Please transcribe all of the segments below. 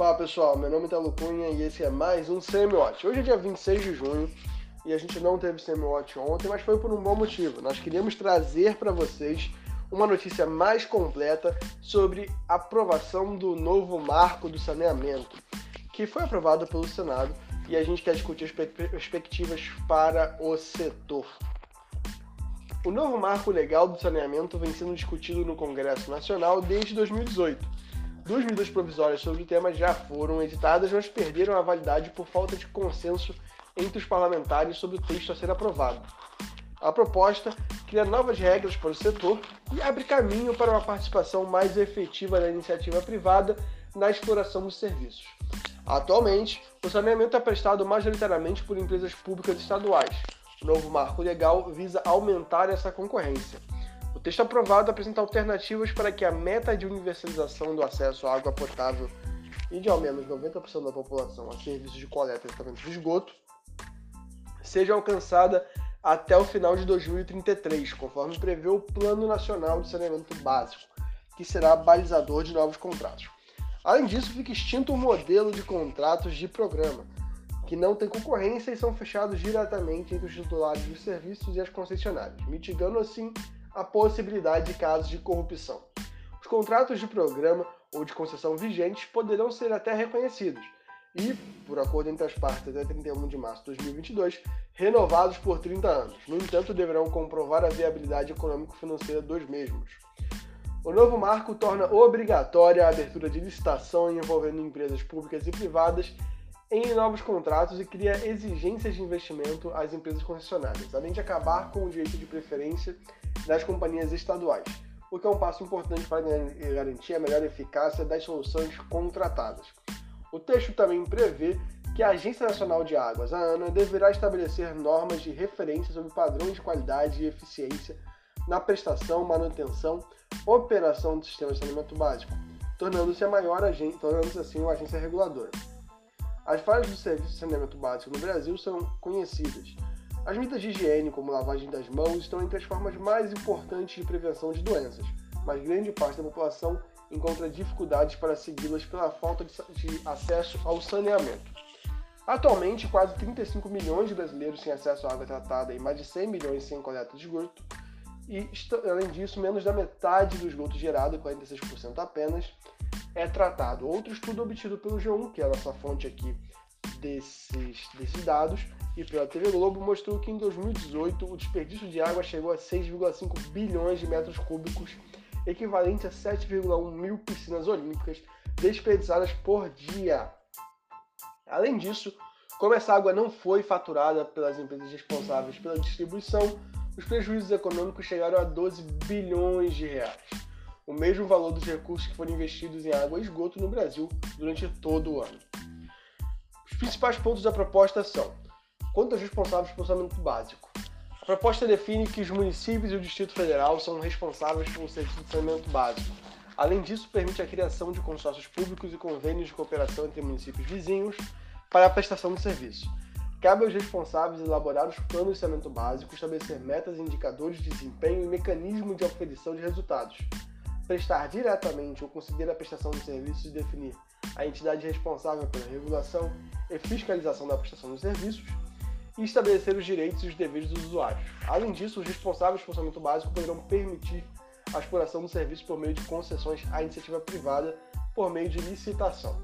Fala pessoal, meu nome é Talo Cunha e esse é mais um Semi-Watch. Hoje é dia 26 de junho e a gente não teve Semi-Watch ontem, mas foi por um bom motivo. Nós queríamos trazer para vocês uma notícia mais completa sobre a aprovação do novo marco do saneamento, que foi aprovado pelo Senado e a gente quer discutir as perspectivas para o setor. O novo marco legal do saneamento vem sendo discutido no Congresso Nacional desde 2018 Duas medidas provisórias sobre o tema já foram editadas, mas perderam a validade por falta de consenso entre os parlamentares sobre o texto a ser aprovado. A proposta cria novas regras para o setor e abre caminho para uma participação mais efetiva da iniciativa privada na exploração dos serviços. Atualmente, o saneamento é prestado majoritariamente por empresas públicas estaduais. O novo marco legal visa aumentar essa concorrência. O texto aprovado apresenta alternativas para que a meta de universalização do acesso à água potável e de ao menos 90% da população a serviços de coleta e tratamento de esgoto seja alcançada até o final de 2033, conforme prevê o Plano Nacional de Saneamento Básico, que será balizador de novos contratos. Além disso, fica extinto o modelo de contratos de programa, que não tem concorrência e são fechados diretamente entre os titulares dos serviços e as concessionárias, mitigando assim a possibilidade de casos de corrupção. Os contratos de programa ou de concessão vigentes poderão ser até reconhecidos e, por acordo entre as partes até 31 de março de 2022, renovados por 30 anos. No entanto, deverão comprovar a viabilidade econômico-financeira dos mesmos. O novo marco torna obrigatória a abertura de licitação envolvendo empresas públicas e privadas em novos contratos e cria exigências de investimento às empresas concessionárias, além de acabar com o direito de preferência das companhias estaduais, o que é um passo importante para garantir a melhor eficácia das soluções contratadas. O texto também prevê que a Agência Nacional de Águas, a ANA, deverá estabelecer normas de referência sobre padrões de qualidade e eficiência na prestação, manutenção, operação do sistema de saneamento básico, tornando-se a maior agência, tornando-se assim uma agência reguladora. As falhas do serviço de saneamento básico no Brasil são conhecidas. As medidas de higiene, como lavagem das mãos, estão entre as formas mais importantes de prevenção de doenças, mas grande parte da população encontra dificuldades para segui-las pela falta de acesso ao saneamento. Atualmente, quase 35 milhões de brasileiros têm acesso à água tratada e mais de 100 milhões sem coleta de esgoto. E, além disso, menos da metade do esgoto gerado, 46% apenas, é tratado. Outro estudo obtido pelo G1, que é a nossa fonte aqui desses, desses dados, e pela TV Globo, mostrou que em 2018 o desperdício de água chegou a 6,5 bilhões de metros cúbicos, equivalente a 7,1 mil piscinas olímpicas desperdiçadas por dia. Além disso, como essa água não foi faturada pelas empresas responsáveis pela distribuição, os prejuízos econômicos chegaram a 12 bilhões de reais o mesmo valor dos recursos que foram investidos em água e esgoto no Brasil durante todo o ano. Os principais pontos da proposta são: quanto aos responsáveis pelo saneamento básico. A proposta define que os municípios e o Distrito Federal são responsáveis pelo serviço de saneamento básico. Além disso, permite a criação de consórcios públicos e convênios de cooperação entre municípios vizinhos para a prestação do serviço. Cabe aos responsáveis elaborar os planos de saneamento básico, estabelecer metas, indicadores de desempenho e mecanismo de aferição de resultados, prestar diretamente ou conseguir a prestação de serviços e definir a entidade responsável pela regulação e fiscalização da prestação de serviços e estabelecer os direitos e os deveres dos usuários. Além disso, os responsáveis pelo funcionamento básico poderão permitir a exploração do serviço por meio de concessões à iniciativa privada por meio de licitação.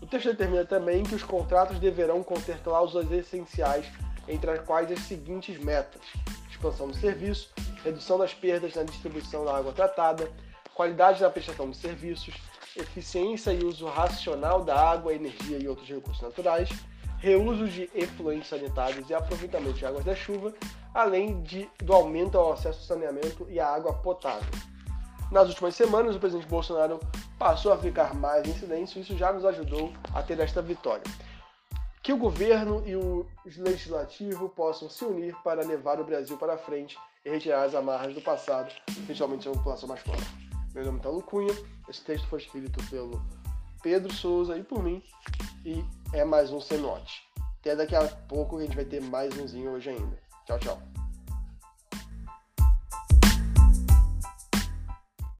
O texto determina também que os contratos deverão conter cláusulas essenciais, entre as quais as seguintes metas: expansão do serviço, redução das perdas na distribuição da água tratada, qualidade na prestação de serviços, eficiência e uso racional da água, energia e outros recursos naturais, reuso de efluentes sanitários e aproveitamento de águas da chuva, além de, do aumento ao acesso ao saneamento e à água potável. Nas últimas semanas, o presidente Bolsonaro passou a ficar mais em silêncio e isso já nos ajudou a ter esta vitória. Que o governo e o legislativo possam se unir para levar o Brasil para frente e retirar as amarras do passado, principalmente a população mais pobre. Meu nome é Talo Cunha. Esse texto foi escrito pelo Pedro Souza e por mim. E é mais um Cenote. Até daqui a pouco a gente vai ter mais umzinho hoje ainda. Tchau, tchau.